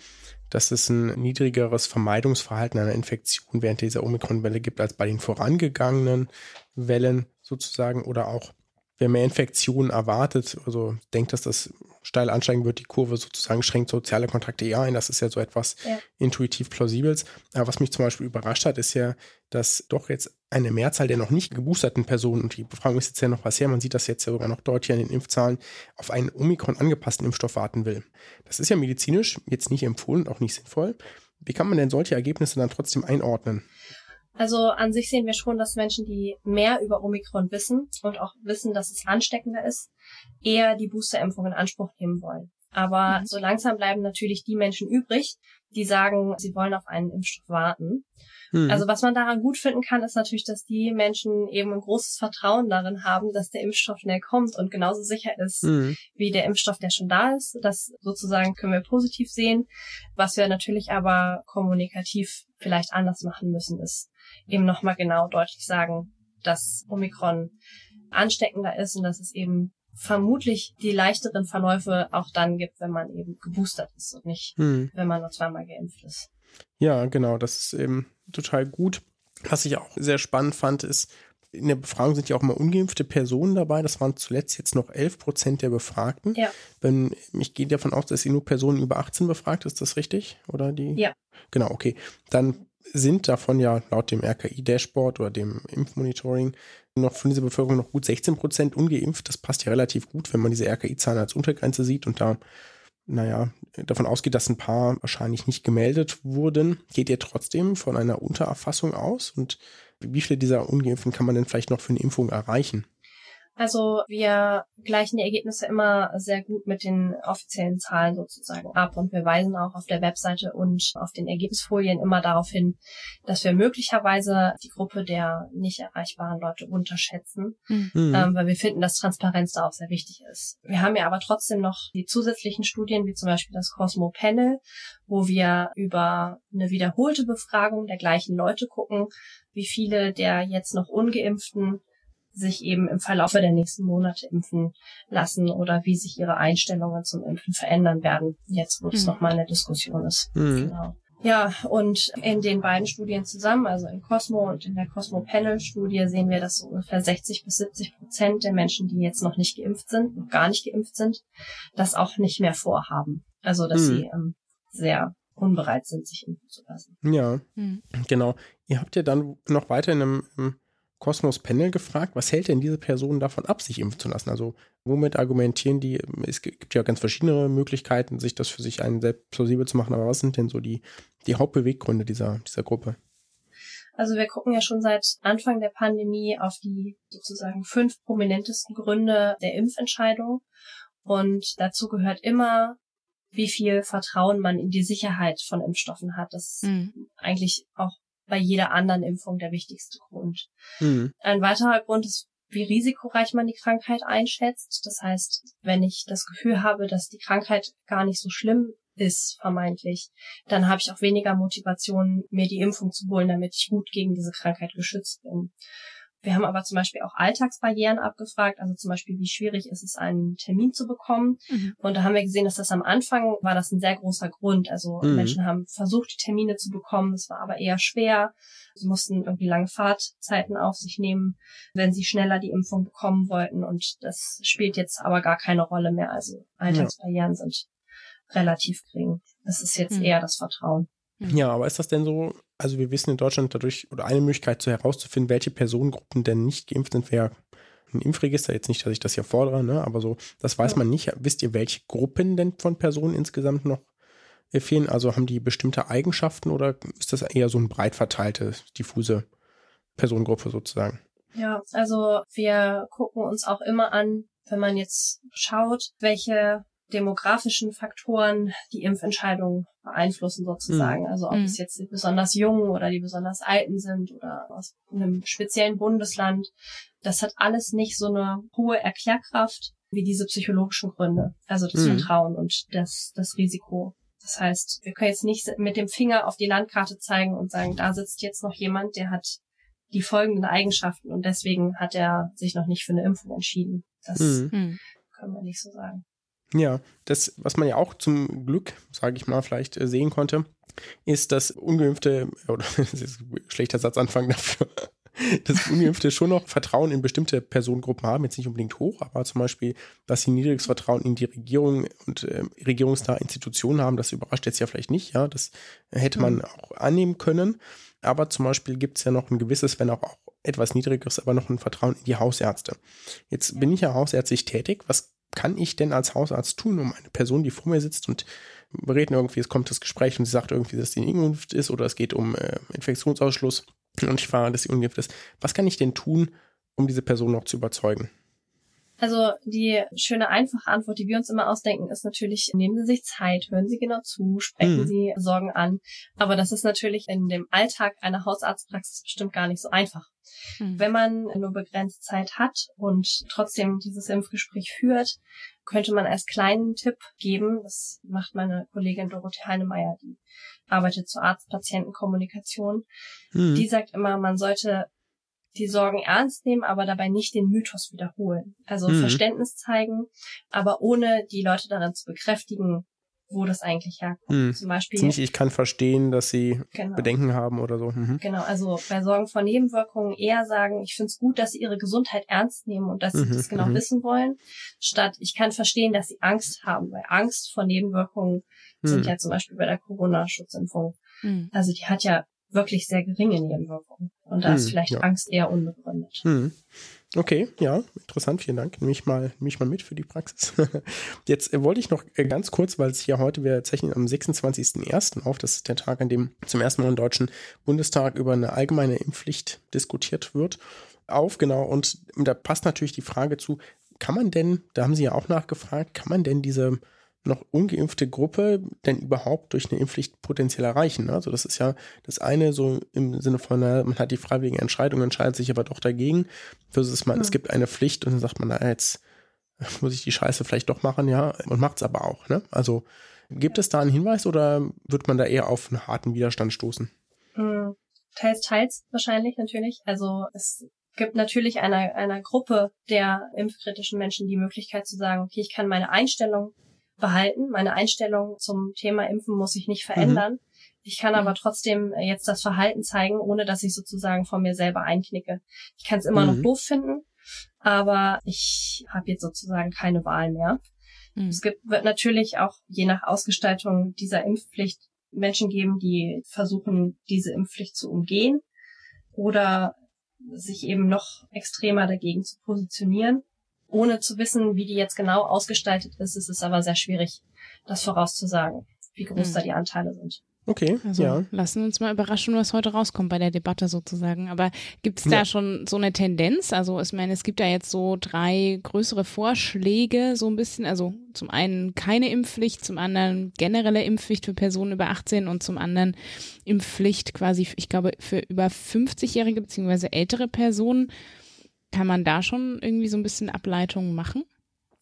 dass es ein niedrigeres Vermeidungsverhalten einer Infektion während dieser Omikron-Welle gibt als bei den vorangegangenen Wellen sozusagen oder auch wer mehr Infektionen erwartet, also denkt, dass das steil ansteigen wird, die Kurve sozusagen schränkt soziale Kontakte eher ein. Das ist ja so etwas Ja. intuitiv plausibels. Aber was mich zum Beispiel überrascht hat, ist ja, dass doch jetzt eine Mehrzahl der noch nicht geboosterten Personen, und die Befragung ist jetzt ja noch was her, man sieht das jetzt ja sogar noch deutlich an den Impfzahlen, auf einen Omikron angepassten Impfstoff warten will. Das ist ja medizinisch jetzt nicht empfohlen, auch nicht sinnvoll. Wie kann man denn solche Ergebnisse dann trotzdem einordnen? Also an sich sehen wir schon, dass Menschen, die mehr über Omikron wissen und auch wissen, dass es ansteckender ist, eher die Boosterimpfung in Anspruch nehmen wollen. Aber Mhm. so langsam bleiben natürlich die Menschen übrig, die sagen, sie wollen auf einen Impfstoff warten. Hm. Also was man daran gut finden kann, ist natürlich, dass die Menschen eben ein großes Vertrauen darin haben, dass der Impfstoff schnell kommt und genauso sicher ist Hm. wie der Impfstoff, der schon da ist. Das sozusagen können wir positiv sehen. Was wir natürlich aber kommunikativ vielleicht anders machen müssen, ist eben nochmal genau deutlich sagen, dass Omikron ansteckender ist und dass es eben vermutlich die leichteren Verläufe auch dann gibt, wenn man eben geboostert ist und nicht, Hm. wenn man nur zweimal geimpft ist. Ja, genau, das ist eben total gut. Was ich auch sehr spannend fand, ist, in der Befragung sind ja auch mal ungeimpfte Personen dabei. Das waren zuletzt jetzt noch 11 Prozent der Befragten. Ja. Wenn, ich gehe davon aus, dass ihr nur Personen über 18 befragt, ist das richtig? Oder die? Ja. Genau, okay. Dann sind davon ja laut dem RKI-Dashboard oder dem Impfmonitoring noch von dieser Bevölkerung noch gut 16 Prozent ungeimpft. Das passt ja relativ gut, wenn man diese RKI-Zahlen als Untergrenze sieht und da naja, davon ausgeht, dass ein paar wahrscheinlich nicht gemeldet wurden, geht ihr trotzdem von einer Untererfassung aus? Und wie viele dieser Ungeimpften kann man denn vielleicht noch für eine Impfung erreichen? Also wir gleichen die Ergebnisse immer sehr gut mit den offiziellen Zahlen sozusagen ab und wir weisen auch auf der Webseite und auf den Ergebnisfolien immer darauf hin, dass wir möglicherweise die Gruppe der nicht erreichbaren Leute unterschätzen, Hm. ähm, weil wir finden, dass Transparenz da auch sehr wichtig ist. Wir haben ja aber trotzdem noch die zusätzlichen Studien, wie zum Beispiel das Cosmo Panel, wo wir über eine wiederholte Befragung der gleichen Leute gucken, wie viele der jetzt noch ungeimpften sich eben im Verlaufe der nächsten Monate impfen lassen oder wie sich ihre Einstellungen zum Impfen verändern werden, jetzt wo es Mhm. nochmal eine Diskussion ist. Hm. Genau. Ja, und in den beiden Studien zusammen, also in Cosmo und in der Cosmo Panel Studie, sehen wir, dass so ungefähr 60 bis 70 Prozent der Menschen, die jetzt noch nicht geimpft sind, noch gar nicht geimpft sind, das auch nicht mehr vorhaben. Also, dass Hm. sie ähm, sehr unbereit sind, sich impfen zu lassen. Ja, Hm. genau. Ihr habt ja dann noch weiter in einem Cosmos Panel gefragt, was hält denn diese Person davon ab, sich impfen zu lassen? Also womit argumentieren die? Es gibt ja ganz verschiedene Möglichkeiten, sich das für sich einen selbst plausibel zu machen, aber was sind denn so die, die Hauptbeweggründe dieser, dieser Gruppe? Also wir gucken ja schon seit Anfang der Pandemie auf die sozusagen fünf prominentesten Gründe der Impfentscheidung. Und dazu gehört immer, wie viel Vertrauen man in die Sicherheit von Impfstoffen hat. Das ist mhm. eigentlich auch bei jeder anderen Impfung der wichtigste Grund. Mhm. Ein weiterer Grund ist, wie risikoreich man die Krankheit einschätzt. Das heißt, wenn ich das Gefühl habe, dass die Krankheit gar nicht so schlimm ist, vermeintlich, dann habe ich auch weniger Motivation, mir die Impfung zu holen, damit ich gut gegen diese Krankheit geschützt bin. Wir haben aber zum Beispiel auch Alltagsbarrieren abgefragt, also zum Beispiel, wie schwierig ist es, einen Termin zu bekommen. Mhm. Und da haben wir gesehen, dass das am Anfang war das ein sehr großer Grund. Also mhm. Menschen haben versucht, die Termine zu bekommen, es war aber eher schwer. Sie mussten irgendwie lange Fahrtzeiten auf sich nehmen, wenn sie schneller die Impfung bekommen wollten. Und das spielt jetzt aber gar keine Rolle mehr. Also Alltagsbarrieren ja. sind relativ gering. Das ist jetzt mhm. eher das Vertrauen. Mhm. Ja, aber ist das denn so, also wir wissen in Deutschland dadurch, oder eine Möglichkeit so herauszufinden, welche Personengruppen denn nicht geimpft sind, wäre ein Impfregister. Jetzt nicht, dass ich das hier fordere, ne? aber so, das weiß ja. man nicht. Wisst ihr, welche Gruppen denn von Personen insgesamt noch fehlen? Also haben die bestimmte Eigenschaften oder ist das eher so ein breit verteilte, diffuse Personengruppe sozusagen? Ja, also wir gucken uns auch immer an, wenn man jetzt schaut, welche demografischen Faktoren die Impfentscheidung beeinflussen sozusagen. Mhm. Also ob mhm. es jetzt die besonders Jungen oder die besonders Alten sind oder aus einem speziellen Bundesland. Das hat alles nicht so eine hohe Erklärkraft wie diese psychologischen Gründe. Also das mhm. Vertrauen und das, das Risiko. Das heißt, wir können jetzt nicht mit dem Finger auf die Landkarte zeigen und sagen, da sitzt jetzt noch jemand, der hat die folgenden Eigenschaften Ja, das, was man ja auch zum Glück, sage ich mal, vielleicht äh, sehen konnte, ist, dass ungeimpfte, oder das ist ein schlechter Satzanfang dafür, dass Ungeimpfte schon noch Vertrauen in bestimmte Personengruppen haben, jetzt nicht unbedingt hoch, aber zum Beispiel, dass sie niedriges Vertrauen in die Regierung und äh, regierungsnahe Institutionen haben, das überrascht jetzt ja vielleicht nicht, ja, das hätte man mhm. auch annehmen können. Aber zum Beispiel gibt es ja noch ein gewisses, wenn auch, auch etwas niedrigeres, aber noch ein Vertrauen in die Hausärzte. Jetzt bin ich ja hausärztlich tätig. Was kann ich denn als Hausarzt tun, um eine Person, die vor mir sitzt und wir reden irgendwie, es kommt das Gespräch und sie sagt irgendwie, dass sie ungeimpft ist oder es geht um äh, Infektionsausschluss und ich fahre, dass sie ungeimpft ist. Was kann ich denn tun, um diese Person noch zu überzeugen? Also die schöne, einfache Antwort, die wir uns immer ausdenken, ist natürlich, nehmen Sie sich Zeit, hören Sie genau zu, sprechen mhm. Sie Sorgen an. Aber das ist natürlich in dem Alltag einer Hausarztpraxis bestimmt gar nicht so einfach. Mhm. Wenn man nur begrenzt Zeit hat und trotzdem dieses Impfgespräch führt, könnte man als kleinen Tipp geben, das macht meine Kollegin Dorothee Heinemeier, die arbeitet zur Arzt-Patienten-Kommunikation. Mhm. Die sagt immer, man sollte die Sorgen ernst nehmen, aber dabei nicht den Mythos wiederholen. Also mhm. Verständnis zeigen, aber ohne die Leute daran zu bekräftigen, wo das eigentlich herkommt. Mhm. Zum Beispiel. Nicht, ich kann verstehen, dass sie genau. Bedenken haben oder so. Mhm. Genau, also bei Sorgen vor Nebenwirkungen eher sagen, ich finde es gut, dass sie ihre Gesundheit ernst nehmen und dass sie mhm. das genau mhm. wissen wollen, statt ich kann verstehen, dass sie Angst haben, weil Angst vor Nebenwirkungen sind mhm. ja zum Beispiel bei der Corona-Schutzimpfung. Mhm. Also die hat ja wirklich sehr geringe Nebenwirkungen. Und da hm, ist vielleicht ja. Angst eher unbegründet. Okay, ja, interessant, vielen Dank. Nehme ich mal, nehme ich mal mit für die Praxis. Jetzt äh, wollte ich noch äh, ganz kurz, weil es ja heute, wir zeichnen am 26.01. auf, das ist der Tag, an dem zum ersten Mal im Deutschen Bundestag über eine allgemeine Impfpflicht diskutiert wird, auf, genau. Und da passt natürlich die Frage zu, kann man denn, da haben Sie ja auch nachgefragt, kann man denn diese noch ungeimpfte Gruppe denn überhaupt durch eine Impfpflicht potenziell erreichen? Also das ist ja das eine so im Sinne von, man hat die freiwillige Entscheidung, entscheidet sich aber doch dagegen, versus man, mhm. es gibt eine Pflicht und dann sagt man, na jetzt muss ich die Scheiße vielleicht doch machen, ja, und macht es aber auch, ne? Also gibt es da einen Hinweis oder wird man da eher auf einen harten Widerstand stoßen? Mhm. Teils, teils wahrscheinlich natürlich. Also es gibt natürlich einer, einer Gruppe der impfkritischen Menschen die Möglichkeit zu sagen, okay, ich kann meine Einstellung behalten. Meine Einstellung zum Thema Impfen muss sich nicht verändern. Mhm. Ich kann aber trotzdem jetzt das Verhalten zeigen, ohne dass ich sozusagen von mir selber einknicke. Ich kann es immer mhm. noch doof finden, aber ich habe jetzt sozusagen keine Wahl mehr. Mhm. Es gibt, wird natürlich auch je nach Ausgestaltung dieser Impfpflicht Menschen geben, die versuchen, diese Impfpflicht zu umgehen oder sich eben noch extremer dagegen zu positionieren ohne zu wissen, wie die jetzt genau ausgestaltet ist, ist es aber sehr schwierig, das vorauszusagen, wie groß mhm. da die Anteile sind. Okay, Also ja. lassen wir uns mal überraschen, was heute rauskommt bei der Debatte sozusagen. Aber gibt es da Ja. schon so eine Tendenz? Also ich meine, es gibt ja jetzt so drei größere Vorschläge, so ein bisschen. Also zum einen keine Impfpflicht, zum anderen generelle Impfpflicht für Personen über 18 und zum anderen Impfpflicht quasi, ich glaube, für über 50-jährige bzw. ältere Personen. Kann man da schon irgendwie so ein bisschen Ableitungen machen?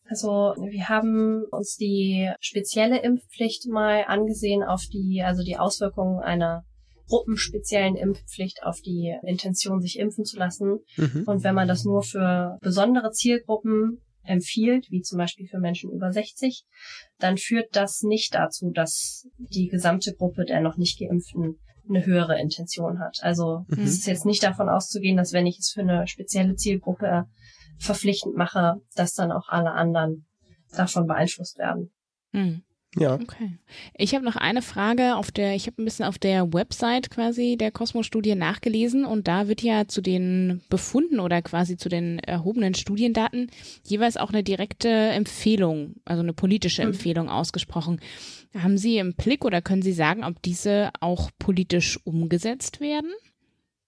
Also wir haben uns die spezielle Impfpflicht mal angesehen auf die, also die Auswirkungen einer gruppenspeziellen Impfpflicht auf die Intention, sich impfen zu lassen. Mhm. Und wenn man das nur für besondere Zielgruppen empfiehlt, wie zum Beispiel für Menschen über 60, dann führt das nicht dazu, dass die gesamte Gruppe der noch nicht geimpften eine höhere Intention hat. Also Mhm. es ist jetzt nicht davon auszugehen, dass wenn ich es für eine spezielle Zielgruppe verpflichtend mache, dass dann auch alle anderen davon beeinflusst werden. Hm. Ja. Okay. Ich habe noch eine Frage auf der, ich habe ein bisschen auf der Website quasi der Kosmos-Studie nachgelesen und da wird ja zu den Befunden oder quasi zu den erhobenen Studiendaten jeweils auch eine direkte Empfehlung, also eine politische Mhm. Empfehlung ausgesprochen. Haben Sie im Blick oder können Sie sagen, ob diese auch politisch umgesetzt werden?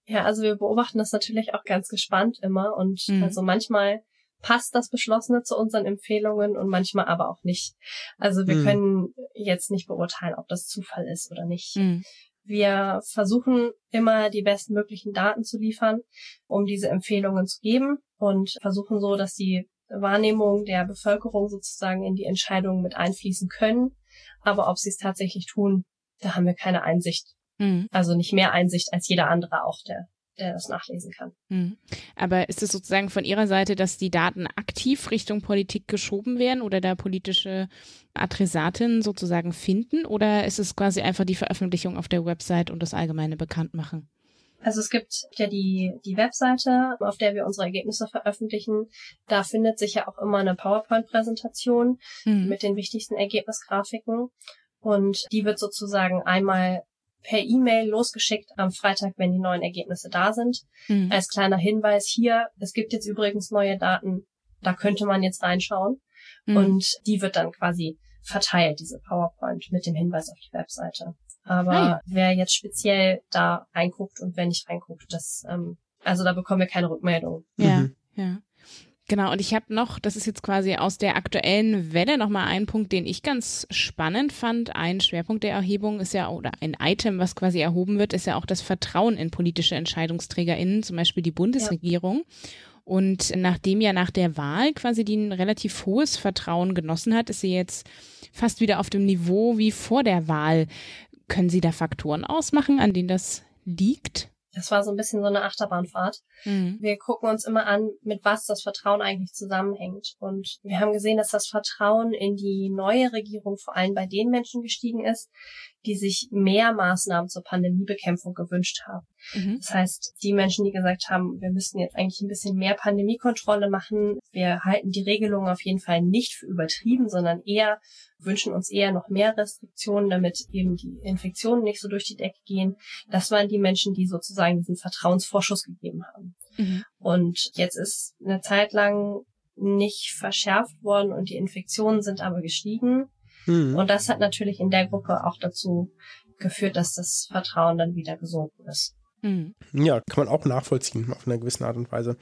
Ja, also wir beobachten das natürlich auch ganz gespannt immer und Mhm. also manchmal passt das Beschlossene zu unseren Empfehlungen und manchmal aber auch nicht. Also wir Mhm. können jetzt nicht beurteilen, ob das Zufall ist oder nicht. Hm. Wir versuchen immer die bestmöglichen Daten zu liefern, um diese Empfehlungen zu geben und versuchen so, dass die Wahrnehmung der Bevölkerung sozusagen in die Entscheidungen mit einfließen können. Aber ob sie es tatsächlich tun, da haben wir keine Einsicht. Hm. Also nicht mehr Einsicht als jeder andere auch, der, der das nachlesen kann. Hm. Aber ist es sozusagen von Ihrer Seite, dass die Daten aktiv Richtung Politik geschoben werden oder da politische Adressaten sozusagen finden? Oder ist es quasi einfach die Veröffentlichung auf der Website und das allgemeine Bekanntmachen? Also es gibt ja die, die Webseite, auf der wir unsere Ergebnisse veröffentlichen. Da findet sich ja auch immer eine PowerPoint-Präsentation Hm. mit den wichtigsten Ergebnisgrafiken. Und die wird sozusagen einmal per E-Mail losgeschickt am Freitag, wenn die neuen Ergebnisse da sind. Hm. Als kleiner Hinweis hier, es gibt jetzt übrigens neue Daten, da könnte man jetzt reinschauen. Hm. Und die wird dann quasi verteilt, diese PowerPoint mit dem Hinweis auf die Webseite. Aber ja. wer jetzt speziell da reinguckt und wer nicht reinguckt, das, ähm, also da bekommen wir keine Rückmeldung. Ja, Mhm. ja. Genau, und ich habe noch, das ist jetzt quasi aus der aktuellen Welle nochmal ein Punkt, den ich ganz spannend fand. Ein Schwerpunkt der Erhebung ist ja, oder ein Item, was quasi erhoben wird, ist ja auch das Vertrauen in politische EntscheidungsträgerInnen, zum Beispiel die Bundesregierung. Und nachdem ja nach der Wahl quasi die ein relativ hohes Vertrauen genossen hat, ist sie jetzt fast wieder auf dem Niveau wie vor der Wahl. Können Sie da Faktoren ausmachen, an denen das liegt? Das war so ein bisschen so eine Achterbahnfahrt. Mhm. Wir gucken uns immer an, mit was das Vertrauen eigentlich zusammenhängt. Und wir haben gesehen, dass das Vertrauen in die neue Regierung vor allem bei den Menschen gestiegen ist, die sich mehr Maßnahmen zur Pandemiebekämpfung gewünscht haben. Mhm. Das heißt, die Menschen, die gesagt haben, wir müssten jetzt eigentlich ein bisschen mehr Pandemiekontrolle machen, wir halten die Regelungen auf jeden Fall nicht für übertrieben, sondern eher wünschen uns eher noch mehr Restriktionen, damit eben die Infektionen nicht so durch die Decke gehen. Das waren die Menschen, die sozusagen diesen Vertrauensvorschuss gegeben haben. Mhm. Und jetzt ist eine Zeit lang nicht verschärft worden und die Infektionen sind aber gestiegen. Mhm. Und das hat natürlich in der Gruppe auch dazu geführt, dass das Vertrauen dann wieder gesunken ist. Mhm. Ja, kann man auch nachvollziehen auf einer gewissen Art und Weise.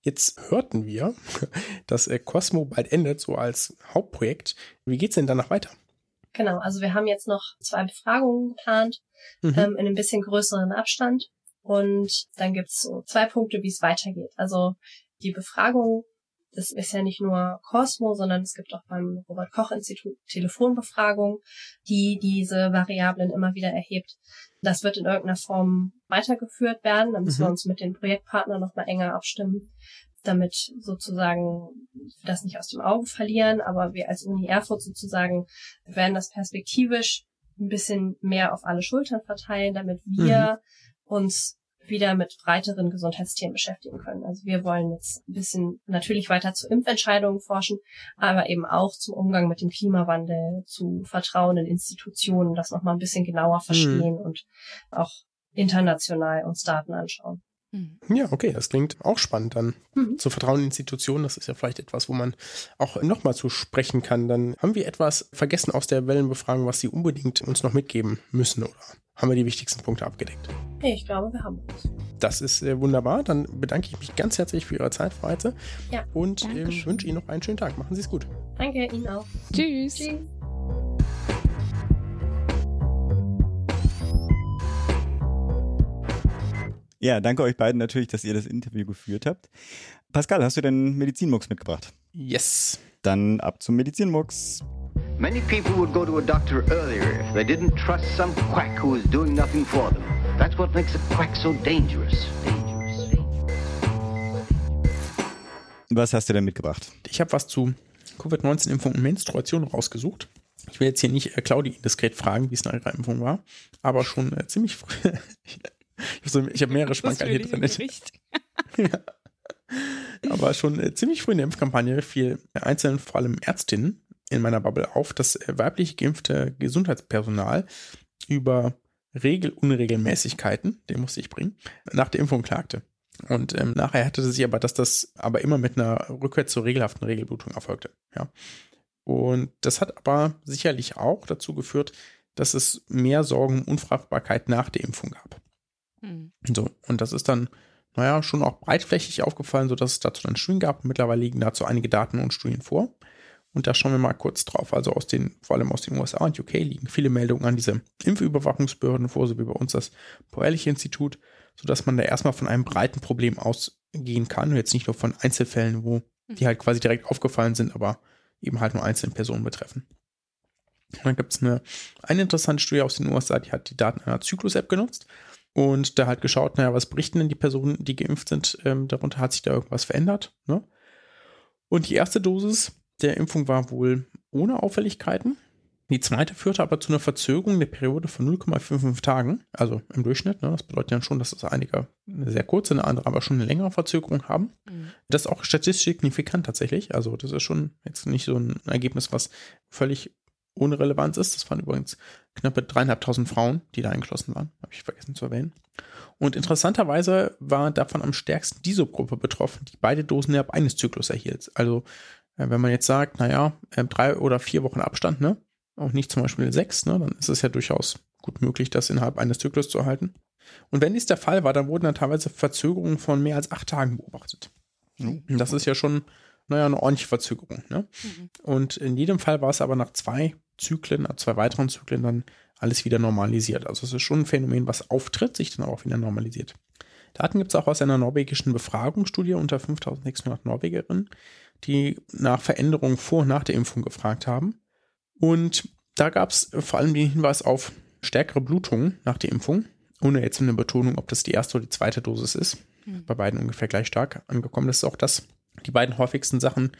Jetzt hörten wir, dass äh, Cosmo bald endet, so als Hauptprojekt. Wie geht's denn danach weiter? Genau, also wir haben jetzt noch zwei Befragungen geplant, Mhm. ähm, in einem bisschen größeren Abstand. Und dann gibt's so zwei Punkte, wie es weitergeht. Also die Befragung, das ist ja nicht nur Cosmo, sondern es gibt auch beim Robert Koch Institut Telefonbefragung, die diese Variablen immer wieder erhebt. Das wird in irgendeiner Form weitergeführt werden. Da müssen Mhm. wir uns mit den Projektpartnern nochmal enger abstimmen, damit sozusagen wir das nicht aus dem Auge verlieren. Aber wir als Uni Erfurt sozusagen werden das perspektivisch ein bisschen mehr auf alle Schultern verteilen, damit wir uns wieder mit breiteren Gesundheitsthemen beschäftigen können. Also wir wollen jetzt ein bisschen natürlich weiter zu Impfentscheidungen forschen, aber eben auch zum Umgang mit dem Klimawandel, zu Vertrauen in Institutionen, das nochmal ein bisschen genauer verstehen und auch international uns Daten anschauen. Hm. Ja, okay, das klingt auch spannend dann. Mhm. Zu Vertrauen in Institutionen, das ist ja vielleicht etwas, wo man auch nochmal zu sprechen kann. Dann haben wir etwas vergessen aus der Wellenbefragung, was Sie unbedingt uns noch mitgeben müssen oder haben wir die wichtigsten Punkte abgedeckt? Ich glaube, wir haben uns. Das ist äh, wunderbar. Dann bedanke ich mich ganz herzlich für Ihre Zeit, Frau Heitze. Ja, Und Dankeschön. wünsche Ihnen noch einen schönen Tag. Machen Sie es gut. Danke Ihnen auch. Tschüss. Tschüss. Ja, danke euch beiden natürlich, dass ihr das Interview geführt habt. Pascal, hast du denn Medizinmux mitgebracht? Yes. Dann ab zum Medizinmux. Many people would go to a doctor earlier if they didn't trust some quack who is doing nothing for them. That's what makes a quack so dangerous. Dangerous. Was hast du denn mitgebracht? Ich habe was zu Covid-19-Impfung und Menstruation rausgesucht. Ich will jetzt hier nicht äh, Claudi indiskret fragen, wie es nach ihrer Impfung war, aber schon äh, ziemlich früh. ich habe so, hab mehrere Schmankerl hier drin. Gericht. Aber schon äh, ziemlich früh in der Impfkampagne fiel einzelnen, vor allem Ärztinnen in meiner Bubble auf, dass äh, weiblich geimpfte Gesundheitspersonal über Regelunregelmäßigkeiten, den musste ich bringen, nach der Impfung klagte. Und ähm, nachher hatte sie sich aber, dass das aber immer mit einer Rückkehr zur regelhaften Regelblutung erfolgte. Ja. Und das hat aber sicherlich auch dazu geführt, dass es mehr Sorgen um Unfruchtbarkeit nach der Impfung gab. Hm. So, und das ist dann, naja, schon auch breitflächig aufgefallen, sodass es dazu dann Studien gab. Mittlerweile liegen dazu einige Daten und Studien vor. Und da schauen wir mal kurz drauf. Also aus den, vor allem aus den USA und UK liegen viele Meldungen an diese Impfüberwachungsbehörden vor, so wie bei uns das Paul-Ehrlich-Institut, sodass man da erstmal von einem breiten Problem ausgehen kann und jetzt nicht nur von Einzelfällen, wo die halt quasi direkt aufgefallen sind, aber eben halt nur einzelne Personen betreffen. Und dann gibt es eine, eine interessante Studie aus den USA, die hat die Daten einer Zyklus-App genutzt und da halt geschaut, naja, was berichten denn die Personen, die geimpft sind, ähm, darunter hat sich da irgendwas verändert. Ne? Und die erste Dosis der Impfung war wohl ohne Auffälligkeiten. Die zweite führte aber zu einer Verzögerung der Periode von 0,55 Tagen, also im Durchschnitt. Ne? Das bedeutet ja schon, dass das einige eine sehr kurze, eine andere aber schon eine längere Verzögerung haben. Hm. Das ist auch statistisch signifikant tatsächlich. Also das ist schon jetzt nicht so ein Ergebnis, was völlig ohne Relevanz ist. Das waren übrigens knappe dreieinhalbtausend Frauen, die da eingeschlossen waren. Habe ich vergessen zu erwähnen. Und interessanterweise war davon am stärksten die Subgruppe betroffen, die beide Dosen innerhalb eines Zyklus erhielt. Also äh, wenn man jetzt sagt, naja, äh, drei oder vier Wochen Abstand, ne? Auch nicht zum Beispiel sechs, ne? Dann ist es ja durchaus gut möglich, das innerhalb eines Zyklus zu erhalten. Und wenn dies der Fall war, dann wurden dann teilweise Verzögerungen von mehr als acht Tagen beobachtet. Und das ist ja schon, naja, eine ordentliche Verzögerung. Ne? Mhm. Und in jedem Fall war es aber nach zwei Zyklen, nach zwei weiteren Zyklen dann alles wieder normalisiert. Also es ist schon ein Phänomen, was auftritt, sich dann aber auch wieder normalisiert. Daten gibt es auch aus einer norwegischen Befragungsstudie unter 5600 Norwegerinnen, die nach Veränderungen vor und nach der Impfung gefragt haben. Und da gab es vor allem den Hinweis auf stärkere Blutungen nach der Impfung, ohne jetzt eine Betonung, ob das die erste oder die zweite Dosis ist. Mhm. Bei beiden ungefähr gleich stark angekommen. Das ist auch das, die beiden häufigsten Sachen,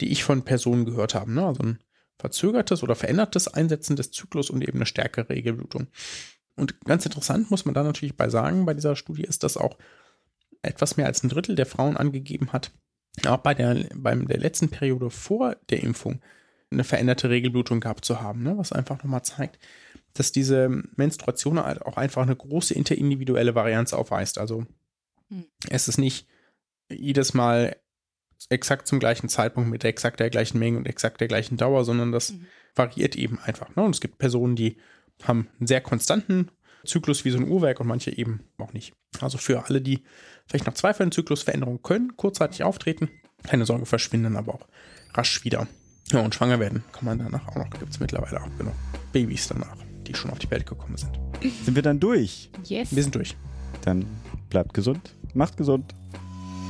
die ich von Personen gehört habe. Ne? Also ein verzögertes oder verändertes Einsetzen des Zyklus und eben eine stärkere Regelblutung. Und ganz interessant muss man da natürlich bei sagen, bei dieser Studie ist, dass auch etwas mehr als ein Drittel der Frauen angegeben hat, auch bei der, beim der letzten Periode vor der Impfung eine veränderte Regelblutung gehabt zu haben, ne? was einfach nochmal zeigt, dass diese Menstruation halt auch einfach eine große interindividuelle Varianz aufweist. Also Hm. es ist nicht jedes Mal exakt zum gleichen Zeitpunkt mit exakt der gleichen Menge und exakt der gleichen Dauer, sondern das Mhm. variiert eben einfach. Ne? Und es gibt Personen, die haben einen sehr konstanten Zyklus wie so ein Uhrwerk und manche eben auch nicht. Also für alle, die vielleicht nach zwei Fällen Zyklusveränderungen können, kurzzeitig auftreten, keine Sorge, verschwinden aber auch rasch wieder. Ja, und schwanger werden kann man danach auch noch. Gibt es mittlerweile auch genug Babys danach, die schon auf die Welt gekommen sind. Sind wir dann durch? Yes. Wir sind durch. Dann bleibt gesund, macht gesund.